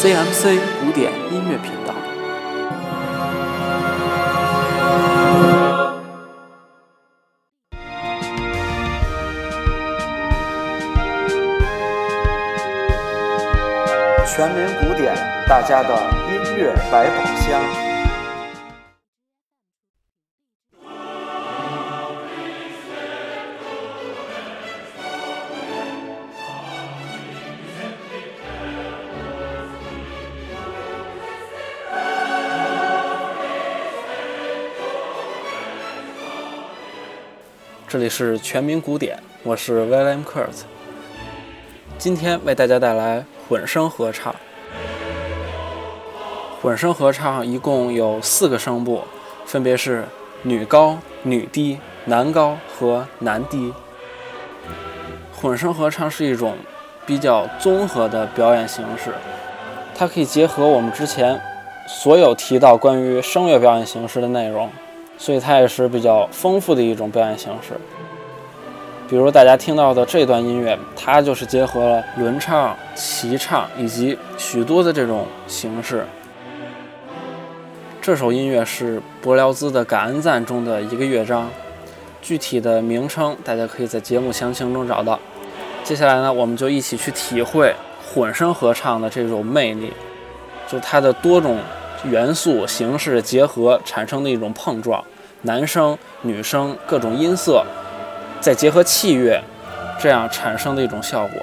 CMC 古典音乐频道。全民古典，大家的音乐百宝箱。这里是全民古典，我是 William Kurt。今天为大家带来混声合唱。混声合唱一共有四个声部，分别是女高、女低、男高和男低。混声合唱是一种比较综合的表演形式，它可以结合我们之前所有提到关于声乐表演形式的内容。所以它也是比较丰富的一种表演形式。比如大家听到的这段音乐，它就是结合了轮唱、齐唱以及许多的这种形式。这首音乐是柏辽兹的《感恩赞》中的一个乐章，具体的名称大家可以在节目详情中找到。接下来呢，我们就一起去体会混声合唱的这种魅力，就它的多种。元素形式结合产生的一种碰撞，男生、女生各种音色，再结合器乐，这样产生的一种效果。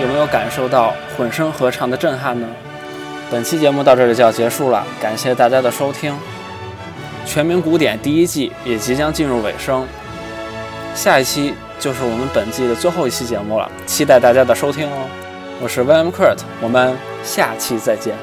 有没有感受到混声合唱的震撼呢？本期节目到这里就要结束了，感谢大家的收听。全民古典第一季也即将进入尾声，下一期就是我们本季的最后一期节目了，期待大家的收听哦。我是 William Kurt，我们下期再见。